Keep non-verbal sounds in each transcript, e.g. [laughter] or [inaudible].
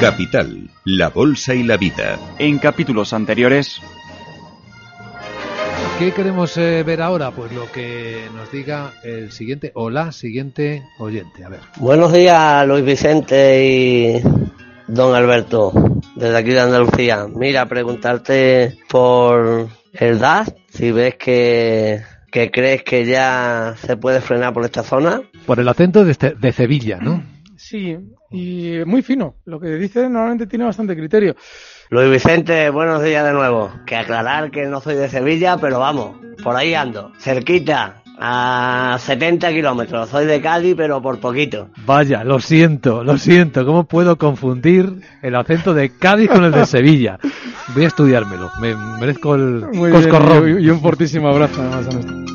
Capital, la Bolsa y la Vida. En capítulos anteriores. ¿Qué queremos eh, ver ahora? Pues lo que nos diga el siguiente o la siguiente oyente. A ver. Buenos días, Luis Vicente y don Alberto, desde aquí de Andalucía. Mira, preguntarte por el DAS, si ves que, que crees que ya se puede frenar por esta zona. Por el acento de, este- de Sevilla, ¿no? Sí, y muy fino. Lo que dice normalmente tiene bastante criterio. Luis Vicente, buenos días de nuevo. Que aclarar que no soy de Sevilla, pero vamos, por ahí ando, cerquita, a 70 kilómetros. Soy de Cádiz, pero por poquito. Vaya, lo siento, lo siento. ¿Cómo puedo confundir el acento de Cádiz con el de Sevilla? Voy a estudiármelo. Me merezco el Muy bien, y, y un fortísimo abrazo además a nuestro.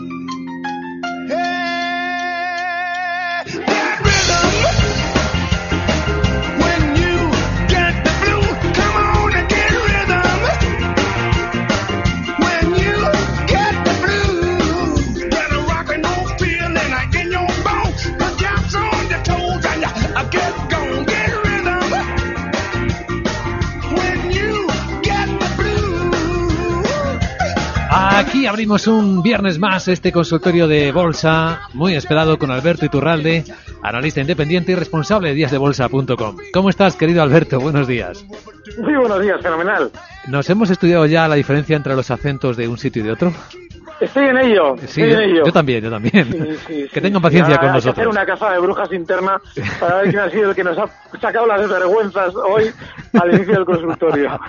Abrimos un viernes más este consultorio de bolsa, muy esperado con Alberto Iturralde, analista independiente y responsable de díasdebolsa.com. ¿Cómo estás, querido Alberto? Buenos días. Muy buenos días, fenomenal. ¿Nos hemos estudiado ya la diferencia entre los acentos de un sitio y de otro? Estoy en ello, Sí, estoy yo, en ello. yo también, yo también. Sí, sí, [laughs] que tengan paciencia con hay que hacer nosotros. una casa de brujas interna para ver quién ha sido el que nos ha sacado las desvergüenzas hoy al [laughs] inicio del consultorio.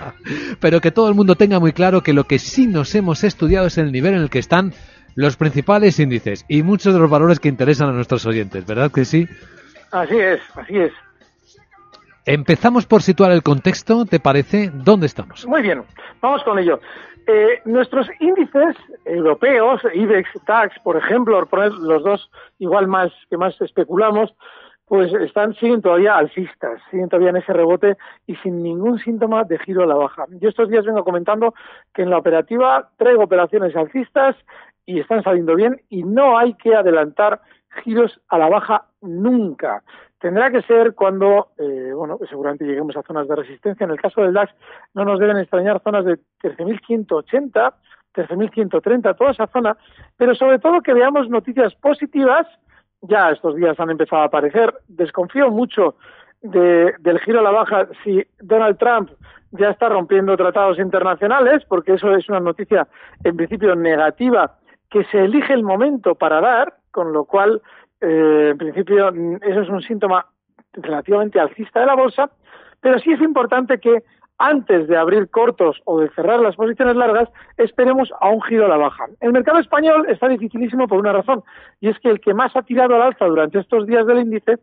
Pero que todo el mundo tenga muy claro que lo que sí nos hemos estudiado es el nivel en el que están los principales índices y muchos de los valores que interesan a nuestros oyentes, ¿verdad que sí? Así es, así es. Empezamos por situar el contexto, ¿te parece? ¿Dónde estamos? Muy bien, vamos con ello. Eh, nuestros índices europeos, IBEX, DAX, por ejemplo, poner los dos igual más que más especulamos, pues están siguen todavía alcistas, siguen todavía en ese rebote y sin ningún síntoma de giro a la baja. Yo estos días vengo comentando que en la operativa traigo operaciones alcistas y están saliendo bien y no hay que adelantar giros a la baja nunca. Tendrá que ser cuando, eh, bueno, pues seguramente lleguemos a zonas de resistencia. En el caso del DAX no nos deben extrañar zonas de 13.180, 13.130, toda esa zona, pero sobre todo que veamos noticias positivas. Ya estos días han empezado a aparecer. Desconfío mucho de- del giro a la baja si Donald Trump ya está rompiendo tratados internacionales, porque eso es una noticia en principio negativa que se elige el momento para dar, con lo cual, eh, en principio, mm, eso es un síntoma relativamente alcista de la bolsa, pero sí es importante que antes de abrir cortos o de cerrar las posiciones largas, esperemos a un giro a la baja. El mercado español está dificilísimo por una razón, y es que el que más ha tirado al alza durante estos días del índice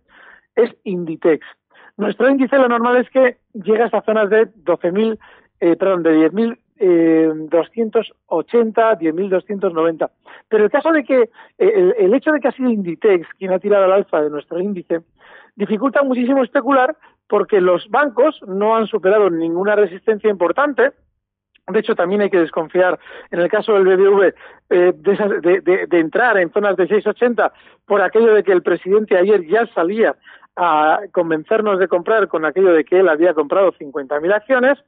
es Inditex. Nuestro índice lo normal es que llega hasta zonas de 12.000, eh, perdón, de 10.000 eh, 280, 10.290. Pero el caso de que eh, el, el hecho de que ha sido Inditex quien ha tirado al alza de nuestro índice dificulta muchísimo especular porque los bancos no han superado ninguna resistencia importante. De hecho, también hay que desconfiar, en el caso del BBV, eh, de, entrar en zonas de 6,80 por aquello de que el presidente ayer ya salía a convencernos de comprar con aquello de que él había comprado 50.000 acciones.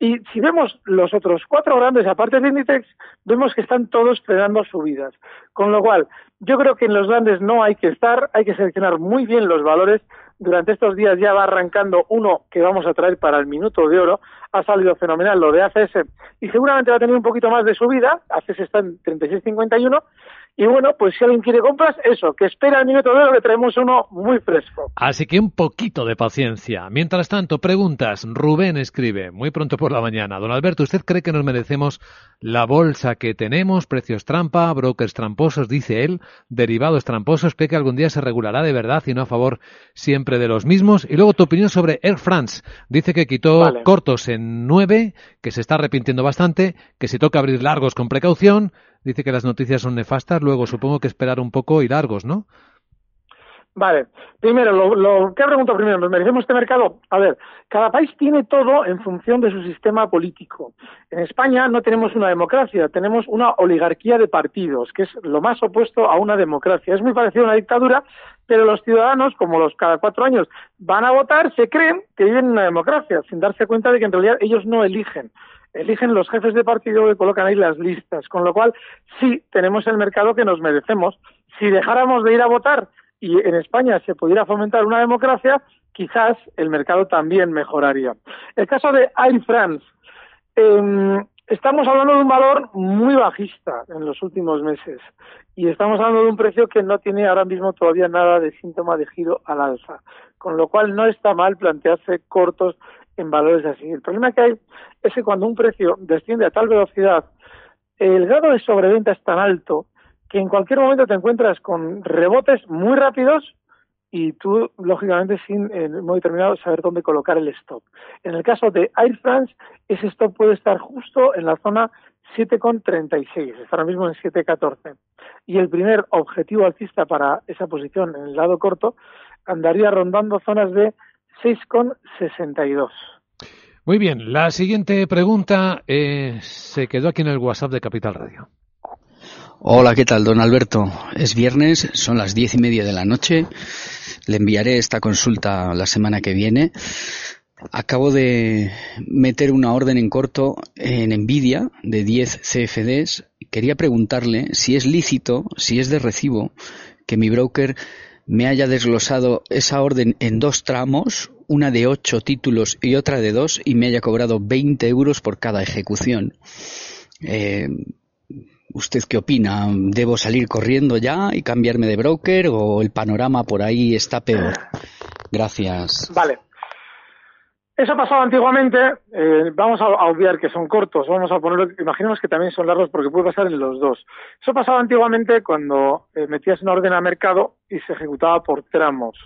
Y si vemos los otros cuatro grandes, aparte de Inditex, vemos que están todos frenando subidas. Con lo cual, yo creo que en los grandes no hay que estar, hay que seleccionar muy bien los valores. Durante estos días ya va arrancando uno que vamos a traer para el minuto de oro. Ha salido fenomenal lo de ACS y seguramente va a tener un poquito más de subida. ACS está en 36.51 y bueno, pues si alguien quiere compras, eso, que espera el minuto de oro, le traemos uno muy fresco. Así que un poquito de paciencia. Mientras tanto, preguntas. Rubén escribe, muy pronto por la mañana. Don Alberto, ¿usted cree que nos merecemos la bolsa que tenemos? Precios trampa, brokers tramposos, dice él, derivados tramposos. ¿Cree que algún día se regulará de verdad y no a favor siempre de los mismos? Y luego tu opinión sobre Air France. Dice que quitó cortos en nueve, que se está arrepintiendo bastante, que se toca abrir largos con precaución dice que las noticias son nefastas, luego supongo que esperar un poco y largos, ¿no? Vale, primero, lo, lo ¿qué pregunto primero? ¿Nos merecemos este mercado? A ver, cada país tiene todo en función de su sistema político. En España no tenemos una democracia, tenemos una oligarquía de partidos, que es lo más opuesto a una democracia. Es muy parecido a una dictadura, pero los ciudadanos, como los cada cuatro años van a votar, se creen que viven en una democracia, sin darse cuenta de que en realidad ellos no eligen eligen los jefes de partido que colocan ahí las listas, con lo cual sí tenemos el mercado que nos merecemos. Si dejáramos de ir a votar y en España se pudiera fomentar una democracia, quizás el mercado también mejoraría. El caso de Air France. Em, estamos hablando de un valor muy bajista en los últimos meses y estamos hablando de un precio que no tiene ahora mismo todavía nada de síntoma de giro al alza, con lo cual no está mal plantearse cortos en valores así. El problema que hay es que cuando un precio desciende a tal velocidad, el grado de sobreventa es tan alto que en cualquier momento te encuentras con rebotes muy rápidos y tú, lógicamente, sin en determinado saber dónde colocar el stop. En el caso de Air France, ese stop puede estar justo en la zona 7,36, está ahora mismo en 7,14. Y el primer objetivo alcista para esa posición en el lado corto andaría rondando zonas de 6,62. Muy bien, la siguiente pregunta eh, se quedó aquí en el WhatsApp de Capital Radio. Hola, ¿qué tal, don Alberto? Es viernes, son las diez y media de la noche. Le enviaré esta consulta la semana que viene. Acabo de meter una orden en corto en Nvidia de 10 CFDs. Quería preguntarle si es lícito, si es de recibo, que mi broker me haya desglosado esa orden en dos tramos, una de ocho títulos y otra de dos, y me haya cobrado 20 euros por cada ejecución. Eh, ¿Usted qué opina? ¿Debo salir corriendo ya y cambiarme de broker o el panorama por ahí está peor? Gracias. Vale. Eso pasaba antiguamente, eh, vamos a, obviar que son cortos, vamos a ponerlo, imaginemos que también son largos porque puede pasar en los dos. Eso pasaba antiguamente cuando eh, metías una orden a mercado y se ejecutaba por tramos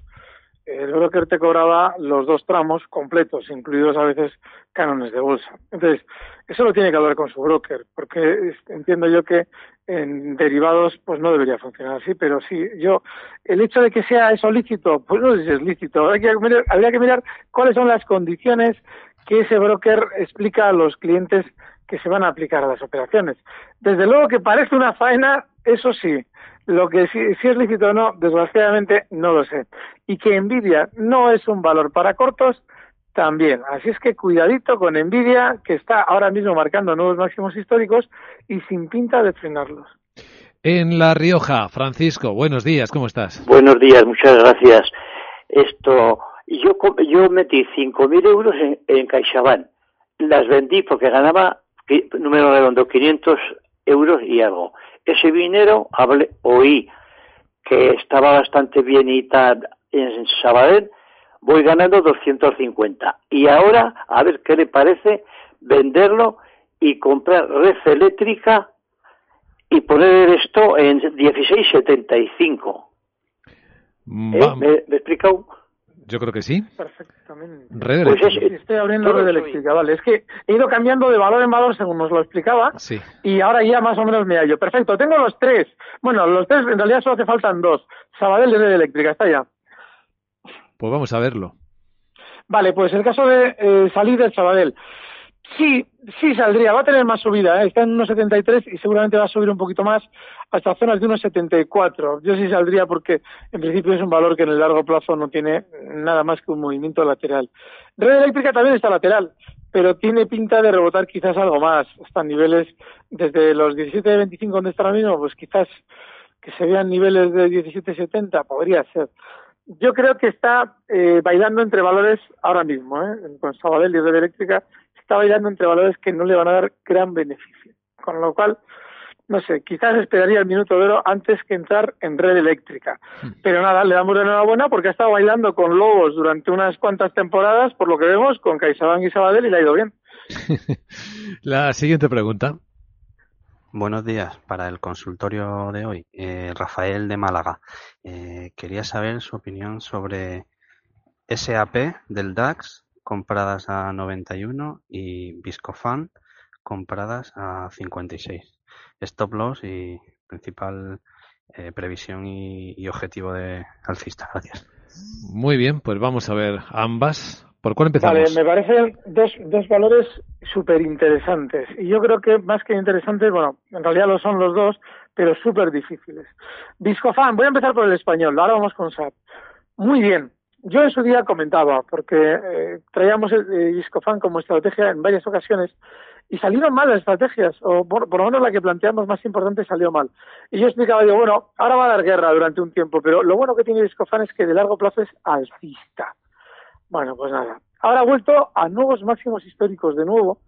el broker te cobraba los dos tramos completos, incluidos a veces cánones de bolsa. Entonces, eso lo tiene que hablar con su broker, porque entiendo yo que en derivados pues no debería funcionar así, pero sí, yo, el hecho de que sea eso lícito, pues no sé si es lícito, habría que mirar, habría que mirar cuáles son las condiciones que ese broker explica a los clientes que se van a aplicar a las operaciones. Desde luego que parece una faena, eso sí, lo que si, es lícito o no, desgraciadamente no lo sé. Y que Nvidia no es un valor para cortos, también. Así es que cuidadito con Nvidia, que está ahora mismo marcando nuevos máximos históricos y sin pinta de frenarlos. En La Rioja, Francisco, buenos días, ¿cómo estás? Buenos días, muchas gracias. Esto, yo, yo metí 5.000 euros en, en CaixaBank. Las vendí porque ganaba, número redondo, 500 euros y algo ese dinero hablé, oí que estaba bastante bien y tal en Sabadell, voy ganando 250. Y ahora, a ver qué le parece venderlo y comprar red eléctrica y poner esto en 1675. ¿Eh? ¿Me, ¿Me he explicado? Yo creo que sí. Perfectamente. Red pues estoy abriendo red eléctrica, vale. Es que he ido cambiando de valor en valor según nos lo explicaba. Sí. Y ahora ya más o menos me hallo. Perfecto, tengo los tres. Bueno, los tres en realidad solo hace faltan dos. Sabadell y red eléctrica, está ya. Pues vamos a verlo. Vale, pues el caso de eh, salir del Sabadell. Sí, sí saldría, va a tener más subida, ¿eh? está en 1,73 y seguramente va a subir un poquito más hasta zonas de 1,74. Yo sí saldría porque en principio es un valor que en el largo plazo no tiene nada más que un movimiento lateral. Red eléctrica también está lateral, pero tiene pinta de rebotar quizás algo más, hasta niveles desde los 17,25 donde está ahora mismo, pues quizás que se vean niveles de 17,70, podría ser. Yo creo que está eh, bailando entre valores ahora mismo, ¿eh? con Sabadell y Red Eléctrica, está bailando entre valores que no le van a dar gran beneficio. Con lo cual, no sé, quizás esperaría el minuto de oro antes que entrar en red eléctrica. Hmm. Pero nada, le damos la enhorabuena porque ha estado bailando con Lobos durante unas cuantas temporadas, por lo que vemos, con CaixaBank y Sabadell y le ha ido bien. [laughs] la siguiente pregunta. Buenos días. Para el consultorio de hoy, eh, Rafael de Málaga. Eh, quería saber su opinión sobre SAP del DAX compradas a 91 y Viscofan compradas a 56. Stop loss y principal eh, previsión y, objetivo de alcista. Gracias. Muy bien, pues vamos a ver ambas. ¿Por cuál empezamos? Vale, me parecen dos, dos valores súper interesantes. Y yo creo que más que interesantes, bueno, en realidad lo son los dos, pero súper difíciles. Viscofan, voy a empezar por el español, ahora vamos con SAP. Muy bien, yo en su día comentaba, porque eh, traíamos el Discofan como estrategia en varias ocasiones y salieron mal las estrategias, o por, lo menos la que planteamos más importante salió mal. Y yo explicaba, digo, bueno, ahora va a dar guerra durante un tiempo, pero lo bueno que tiene Discofan es que de largo plazo es alcista. Bueno, pues nada. Ahora ha vuelto a nuevos máximos históricos de nuevo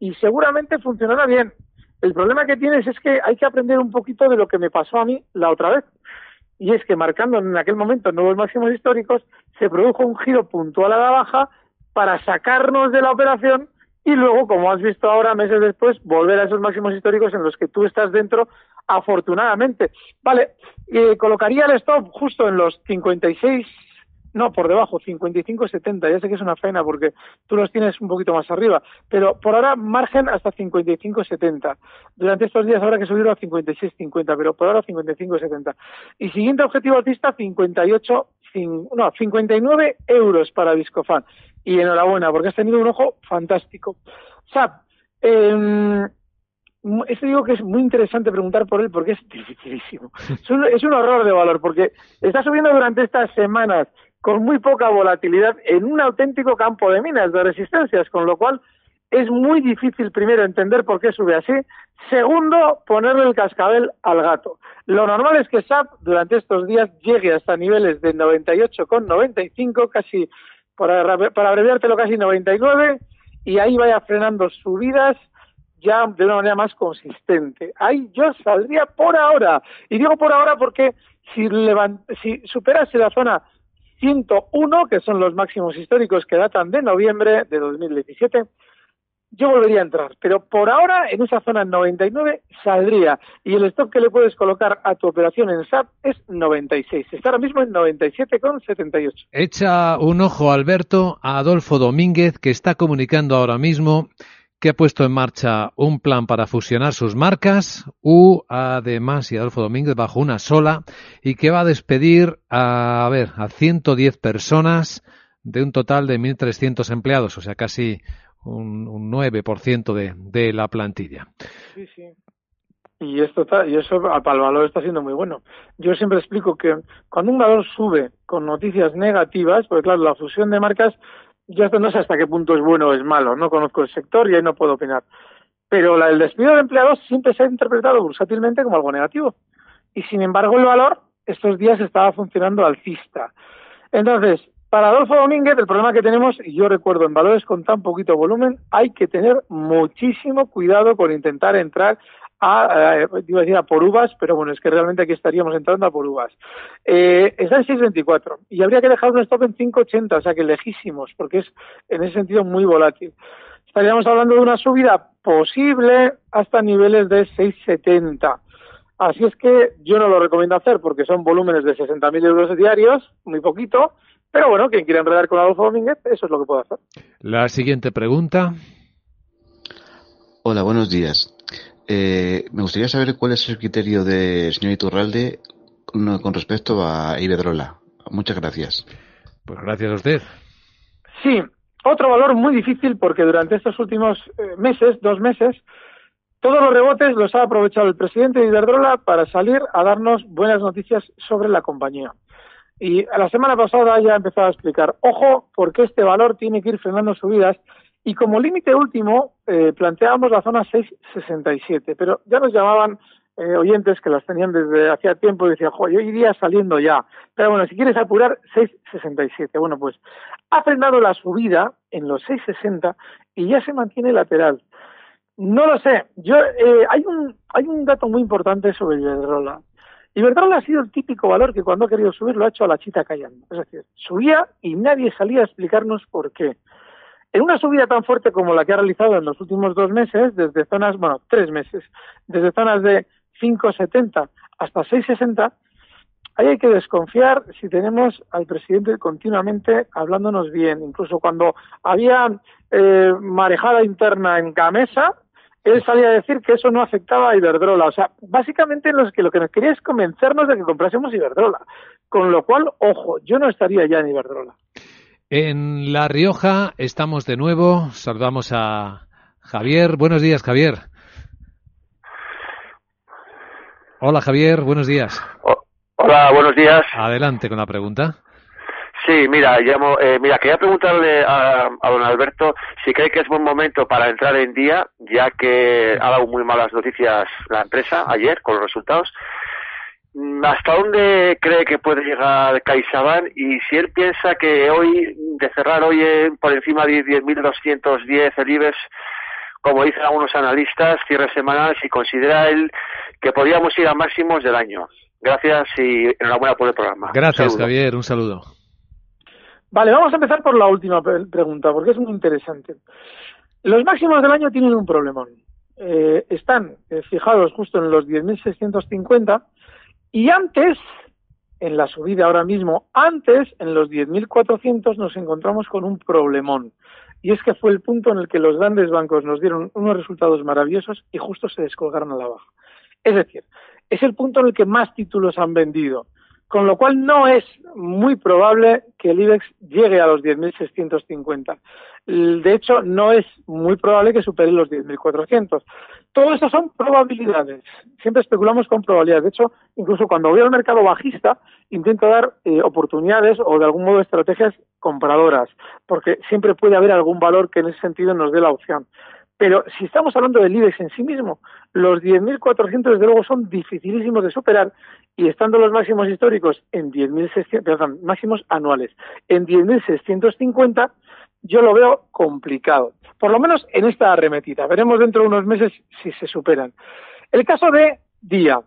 y seguramente funcionará bien. El problema que tienes es que hay que aprender un poquito de lo que me pasó a mí la otra vez y es que marcando en aquel momento nuevos máximos históricos, se produjo un giro puntual a la baja para sacarnos de la operación y luego, como has visto ahora, meses después, volver a esos máximos históricos en los que tú estás dentro, afortunadamente. Vale, eh, colocaría el stop justo en los 56 no, por debajo, 55-70. Ya sé que es una pena porque tú los tienes un poquito más arriba. Pero por ahora, margen hasta 55-70. Durante estos días habrá que subirlo a 56-50, pero por ahora 55-70. Y siguiente objetivo artista, 58, no, 59 euros para Viscofan. Y enhorabuena, porque has tenido un ojo fantástico. SAP, eh, este digo que es muy interesante preguntar por él porque es dificilísimo. Es un, es un horror de valor porque está subiendo durante estas semanas con muy poca volatilidad en un auténtico campo de minas, de resistencias, con lo cual es muy difícil primero entender por qué sube así, segundo ponerle el cascabel al gato. Lo normal es que SAP durante estos días llegue hasta niveles de 98,95, casi, para, para abreviártelo, casi 99, y ahí vaya frenando subidas ya de una manera más consistente. Ahí yo saldría por ahora. Y digo por ahora porque si, si superase la zona 101, que son los máximos históricos que datan de noviembre de 2017, yo volvería a entrar. Pero por ahora, en esa zona 99 saldría. Y el stock que le puedes colocar a tu operación en SAP es 96. Está ahora mismo en 97,78. Echa un ojo, Alberto, a Adolfo Domínguez, que está comunicando ahora mismo que ha puesto en marcha un plan para fusionar sus marcas, U, además, y Adolfo Domínguez bajo una sola, y que va a despedir a, ver, a 110 personas de un total de 1.300 empleados, o sea, casi un, un 9% de, de la plantilla. Sí, sí. Y esto está, y eso para el valor está siendo muy bueno. Yo siempre explico que cuando un valor sube con noticias negativas, porque claro, la fusión de marcas yo no sé hasta qué punto es bueno o es malo, no conozco el sector y ahí no puedo opinar. Pero el despido de empleados siempre se ha interpretado bursátilmente como algo negativo. Y sin embargo el valor estos días estaba funcionando alcista. Entonces, para Adolfo Domínguez, el problema que tenemos, y yo recuerdo en valores con tan poquito volumen, hay que tener muchísimo cuidado con intentar entrar a, eh, iba a decir a por uvas, pero bueno, es que realmente aquí estaríamos entrando a por uvas. Eh, está en 6.24 y habría que dejar un stop en 5.80, o sea que lejísimos, porque es en ese sentido muy volátil. Estaríamos hablando de una subida posible hasta niveles de 6.70. Así es que yo no lo recomiendo hacer porque son volúmenes de 60.000 euros diarios, muy poquito, pero bueno, quien quiera enredar con Adolfo Domínguez, eso es lo que puedo hacer. La siguiente pregunta. Hola, buenos días. Eh, me gustaría saber cuál es el criterio del señor Iturralde con, respecto a Iberdrola. Muchas gracias. Pues gracias a usted. Sí, otro valor muy difícil porque durante estos últimos eh, meses, dos meses, todos los rebotes los ha aprovechado el presidente de Iberdrola para salir a darnos buenas noticias sobre la compañía. Y la semana pasada ya ha empezado a explicar, ojo, porque este valor tiene que ir frenando subidas y como límite último eh, planteábamos la zona 667, pero ya nos llamaban eh, oyentes que las tenían desde hacía tiempo y decían, yo iría saliendo ya. Pero bueno, si quieres apurar, 667. Bueno, pues ha frenado la subida en los 660 y ya se mantiene lateral. No lo sé. Yo eh, hay un hay un dato muy importante sobre Iberdrola. Iberdrola ha sido el típico valor que cuando ha querido subir lo ha hecho a la chita callando. Es decir, subía y nadie salía a explicarnos por qué. En una subida tan fuerte como la que ha realizado en los últimos dos meses, desde zonas, bueno, tres meses, desde zonas de 5,70 hasta 6,60, ahí hay que desconfiar si tenemos al presidente continuamente hablándonos bien. Incluso cuando había eh, marejada interna en Gamesa, él salía a decir que eso no afectaba a Iberdrola. O sea, básicamente los que lo que nos quería es convencernos de que comprásemos Iberdrola. Con lo cual, ojo, yo no estaría ya en Iberdrola. En La Rioja estamos de nuevo. Saludamos a Javier. Buenos días, Javier. Hola, Javier. Buenos días. hola, buenos días. Adelante con la pregunta. Sí, mira, llamo, eh, mira, quería preguntarle a, a, don Alberto si cree que es buen momento para entrar en día, ya que ha dado muy malas noticias la empresa ayer con los resultados. ¿Hasta dónde cree que puede llegar CaixaBank? Y si él piensa que hoy, de cerrar hoy por encima de 10.210 el IBEX, como dicen algunos analistas, cierre semanal, si considera él que podríamos ir a máximos del año. Gracias y enhorabuena por el programa. Gracias, Javier. Un saludo. Vale, vamos a empezar por la última pregunta, porque es muy interesante. Los máximos del año tienen un problemón. Eh, están eh, fijados justo en los 10.650 y antes, en la subida ahora mismo, antes, en los 10.400, nos encontramos con un problemón. Y es que fue el punto en el que los grandes bancos nos dieron unos resultados maravillosos y justo se descolgaron a la baja. Es decir, es el punto en el que más títulos han vendido con lo cual no es muy probable que el IBEX llegue a los 10.650. De hecho, no es muy probable que supere los 10.400. Todo eso son probabilidades. Siempre especulamos con probabilidades. De hecho, incluso cuando voy al mercado bajista, intento dar eh, oportunidades o de algún modo estrategias compradoras, porque siempre puede haber algún valor que en ese sentido nos dé la opción. Pero si estamos hablando del IBEX en sí mismo, los 10.400 desde luego son dificilísimos de superar y estando los máximos históricos en 10.600, perdón, máximos anuales en 10.650, yo lo veo complicado. Por lo menos en esta arremetida. Veremos dentro de unos meses si se superan. El caso de Día.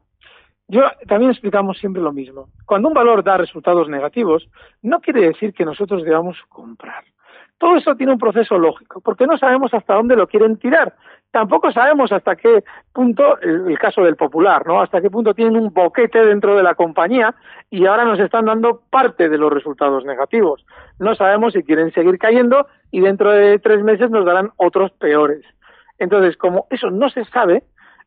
Yo también explicamos siempre lo mismo. Cuando un valor da resultados negativos, no quiere decir que nosotros debamos comprar. Todo eso tiene un proceso lógico, porque no sabemos hasta dónde lo quieren tirar. Tampoco sabemos hasta qué punto, el, caso del popular, ¿no? Hasta qué punto tienen un boquete dentro de la compañía y ahora nos están dando parte de los resultados negativos. No sabemos si quieren seguir cayendo y dentro de tres meses nos darán otros peores. Entonces, como eso no se sabe,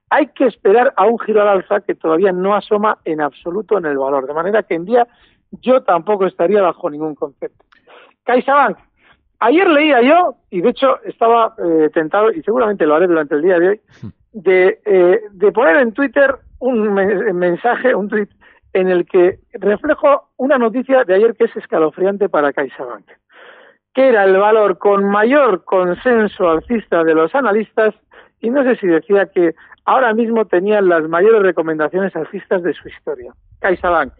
hay que esperar a un giro al alza que todavía no asoma en absoluto en el valor. De manera que en día yo tampoco estaría bajo ningún concepto. CaixaBank, Ayer leía yo, y de hecho estaba eh, tentado, y seguramente lo haré durante el día de hoy, de, eh, de poner en Twitter un mensaje, un tweet, en el que reflejo una noticia de ayer que es escalofriante para CaixaBank, que era el valor con mayor consenso alcista de los analistas, y no sé si decía que ahora mismo tenían las mayores recomendaciones alcistas de su historia. CaixaBank,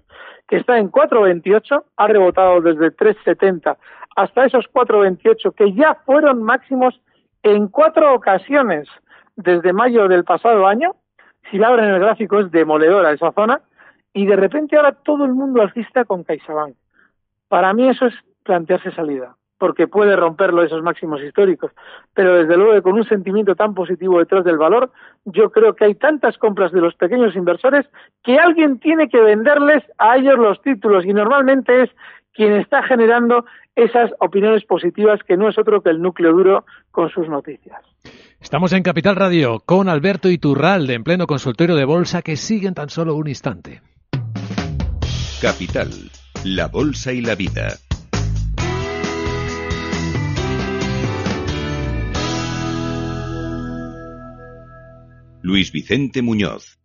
que está en 4.28, ha rebotado desde 3.70 hasta esos 4,28 que ya fueron máximos en cuatro ocasiones desde mayo del pasado año. Si la abren el gráfico es demoledora esa zona y de repente ahora todo el mundo alcista con CaixaBank. Para mí eso es plantearse salida, porque puede romperlo esos máximos históricos, pero desde luego con un sentimiento tan positivo detrás del valor, yo creo que hay tantas compras de los pequeños inversores que alguien tiene que venderles a ellos los títulos y normalmente es quien está generando esas opiniones positivas que no es otro que el núcleo duro con sus noticias. Estamos en Capital Radio con Alberto Iturralde en pleno consultorio de bolsa que sigue en tan solo un instante. Capital, la bolsa y la vida. Luis Vicente Muñoz.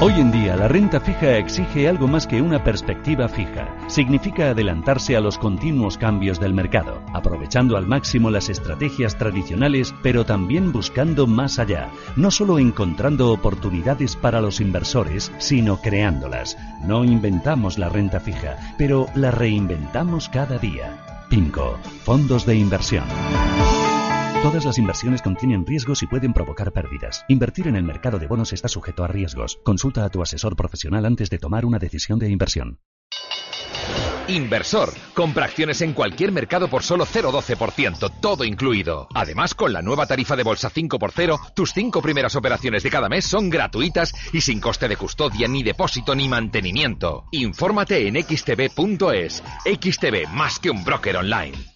Hoy en día la renta fija exige algo más que una perspectiva fija. Significa adelantarse a los continuos cambios del mercado, aprovechando al máximo las estrategias tradicionales, pero también buscando más allá, no solo encontrando oportunidades para los inversores, sino creándolas. No inventamos la renta fija, pero la reinventamos cada día. PIMCO, fondos de inversión. Todas las inversiones contienen riesgos y pueden provocar pérdidas. Invertir en el mercado de bonos está sujeto a riesgos. Consulta a tu asesor profesional antes de tomar una decisión de inversión. Inversor. Compra acciones en cualquier mercado por solo 0,12%, todo incluido. Además, con la nueva tarifa de bolsa 5x0, tus cinco primeras operaciones de cada mes son gratuitas y sin coste de custodia, ni depósito, ni mantenimiento. Infórmate en xtb.es. XTB, más que un broker online.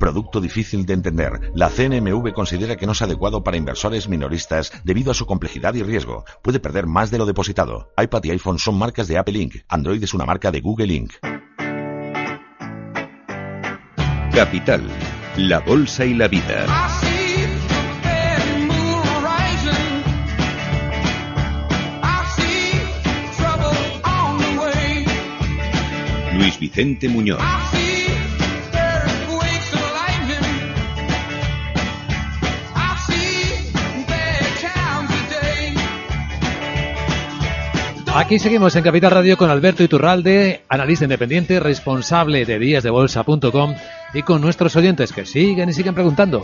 Producto difícil de entender. La CNMV considera que no es adecuado para inversores minoristas debido a su complejidad y riesgo. Puede perder más de lo depositado. iPad y iPhone son marcas de Apple Inc. Android es una marca de Google Inc. Capital, la Bolsa y la Vida. Luis Vicente Muñoz. Aquí seguimos en Capital Radio con Alberto Iturralde, analista independiente, responsable de díasdebolsa.com y con nuestros oyentes que siguen y siguen preguntando.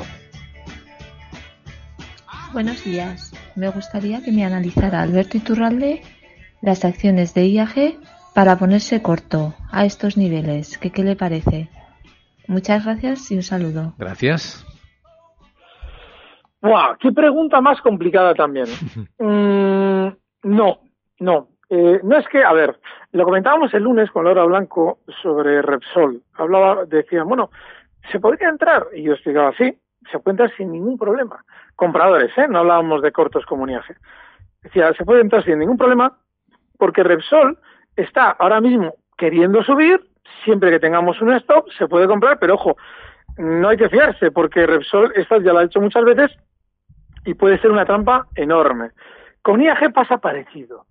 Buenos días. Me gustaría que me analizara Alberto Iturralde las acciones de IAG para ponerse corto a estos niveles. ¿Qué, qué le parece? Muchas gracias y un saludo. Gracias. ¡Buah! ¡Qué pregunta más complicada también! [laughs] Mm, no, no. Eh, no es que, a ver, lo comentábamos el lunes con Laura Blanco sobre Repsol. Hablaba, decía, bueno, ¿se podría entrar? Y yo explicaba, sí, se puede entrar sin ningún problema. Compradores, ¿eh? No hablábamos de cortos como Decía, se puede entrar sin ningún problema porque Repsol está ahora mismo queriendo subir, siempre que tengamos un stop se puede comprar, pero ojo, no hay que fiarse porque Repsol, esta ya lo ha hecho muchas veces y puede ser una trampa enorme. Con IAG pasa parecido.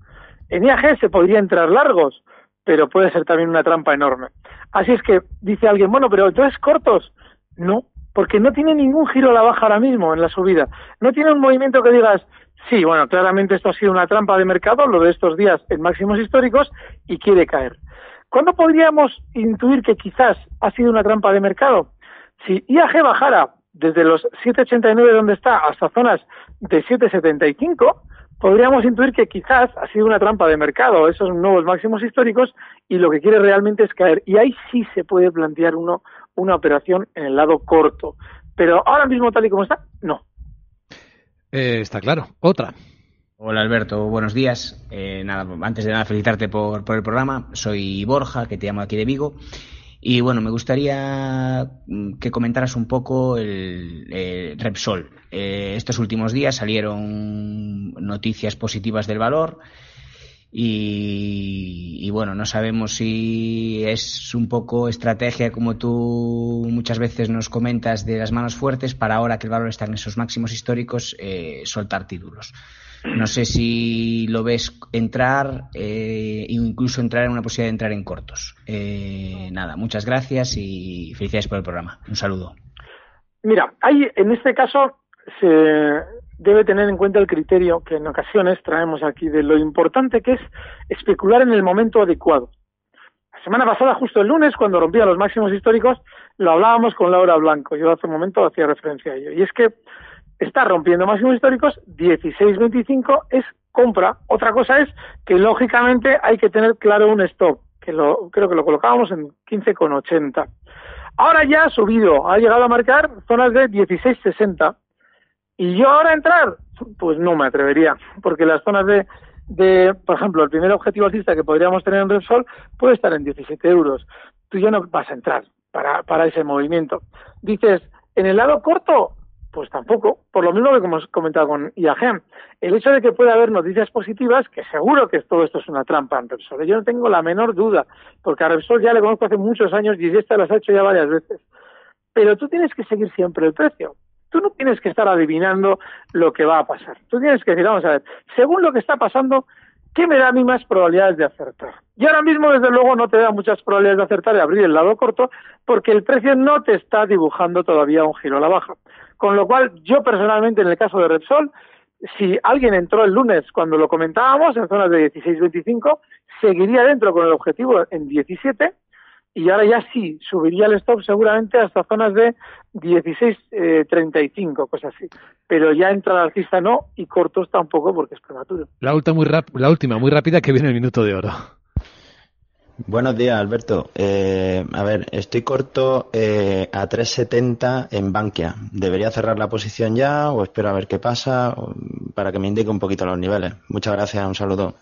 En IAG se podría entrar largos, pero puede ser también una trampa enorme. Así es que dice alguien, bueno, pero entonces cortos. No, porque no tiene ningún giro a la baja ahora mismo en la subida. No tiene un movimiento que digas, sí, bueno, claramente esto ha sido una trampa de mercado, lo de estos días en máximos históricos, y quiere caer. ¿Cuándo podríamos intuir que quizás ha sido una trampa de mercado? Si IAG bajara desde los 7,89 donde está hasta zonas de 7,75, podríamos intuir que quizás ha sido una trampa de mercado, esos nuevos máximos históricos, y lo que quiere realmente es caer. Y ahí sí se puede plantear uno una operación en el lado corto. Pero ahora mismo, tal y como está, no. Eh, está claro. Otra. Hola Alberto, buenos días. Eh, nada, antes de nada felicitarte por, por el programa. Soy Borja, que te llamo aquí de Vigo. Y bueno, me gustaría mm, que comentaras un poco el, el Repsol. Eh, estos últimos días salieron noticias positivas del valor y, y, bueno, no sabemos si es un poco estrategia, como tú muchas veces nos comentas, de las manos fuertes para ahora que el valor está en esos máximos históricos, eh, soltar títulos. No sé si lo ves entrar eh, incluso entrar en una posibilidad de entrar en cortos. Eh, nada, muchas gracias y felicidades por el programa. Un saludo. Mira, hay en este caso se debe tener en cuenta el criterio que en ocasiones traemos aquí de lo importante que es especular en el momento adecuado. La semana pasada, justo el lunes, cuando rompía los máximos históricos, lo hablábamos con Laura Blanco. Yo hace un momento hacía referencia a ello. Y es que está rompiendo máximos históricos, 16.25 es compra. Otra cosa es que lógicamente hay que tener claro un stop, que lo, creo que lo colocábamos en 15,80. Ahora ya ha subido, ha llegado a marcar zonas de 16,60. Y yo ahora entrar, pues no me atrevería, porque las zonas de, de por ejemplo, el primer objetivo alcista que podríamos tener en Repsol puede estar en 17 euros. Tú ya no vas a entrar para, para ese movimiento. Dices, en el lado corto, pues tampoco, por lo mismo que hemos comentado con IAG. El hecho de que pueda haber noticias positivas, que seguro que todo esto es una trampa en Repsol, yo no tengo la menor duda, porque a Repsol ya le conozco hace muchos años y esta las ha hecho ya varias veces. Pero tú tienes que seguir siempre el precio. Tú no tienes que estar adivinando lo que va a pasar. Tú tienes que decir, vamos a ver, según lo que está pasando, ¿qué me da a mí más probabilidades de acertar? Y ahora mismo, desde luego, no te da muchas probabilidades de acertar y abrir el lado corto, porque el precio no te está dibujando todavía un giro a la baja. Con lo cual, yo personalmente, en el caso de Repsol, si alguien entró el lunes cuando lo comentábamos en zonas de 16-25, seguiría dentro con el objetivo en 17 y ahora ya sí, subiría el stop seguramente hasta zonas de 16-35, eh, cosas así. Pero ya entra la alcista no y cortos tampoco porque es prematuro. La última, muy la última, muy rápida, que viene el minuto de oro. Buenos días, Alberto. Eh, a ver, estoy corto eh, a 3.70 en Bankia. ¿Debería cerrar la posición ya o espero a ver qué pasa para que me indique un poquito los niveles? Muchas gracias, un saludo.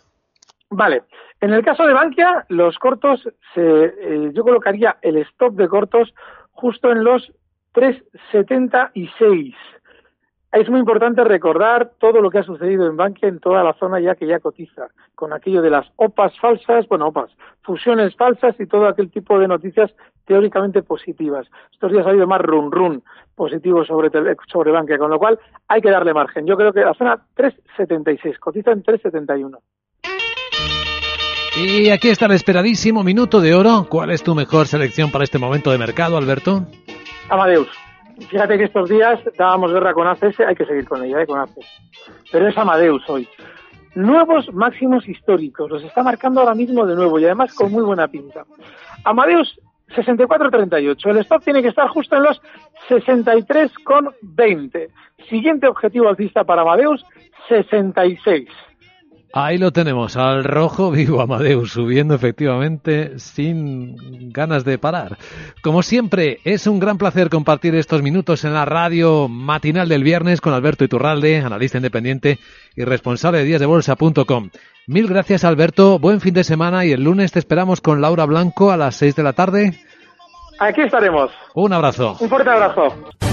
Vale. En el caso de Bankia, los cortos, eh, yo colocaría el stop de cortos justo en los 3.76. Es muy importante recordar todo lo que ha sucedido en Bankia en toda la zona ya que ya cotiza, con aquello de las OPAs falsas, bueno, OPAs, fusiones falsas y todo aquel tipo de noticias teóricamente positivas. Estos días ha habido más run run positivo sobre, sobre Bankia, con lo cual hay que darle margen. Yo creo que la zona 376, cotiza en 371. Y aquí está el esperadísimo minuto de oro. ¿Cuál es tu mejor selección para este momento de mercado, Alberto? Amadeus. Fíjate que estos días dábamos guerra con ACS, hay que seguir con ella, ¿eh? con ACS. Pero es Amadeus hoy. Nuevos máximos históricos, los está marcando ahora mismo de nuevo y además con muy buena pinta. Amadeus 64.38, el stop tiene que estar justo en los 63,20. Siguiente objetivo alcista para Amadeus, 66. Ahí lo tenemos, al rojo vivo Amadeus, subiendo efectivamente sin ganas de parar. Como siempre, es un gran placer compartir estos minutos en la radio matinal del viernes con Alberto Iturralde, analista independiente y responsable de díasdebolsa.com. Mil gracias Alberto, buen fin de semana y el lunes te esperamos con Laura Blanco a las 6 de la tarde. Aquí estaremos. Un abrazo. Un fuerte abrazo.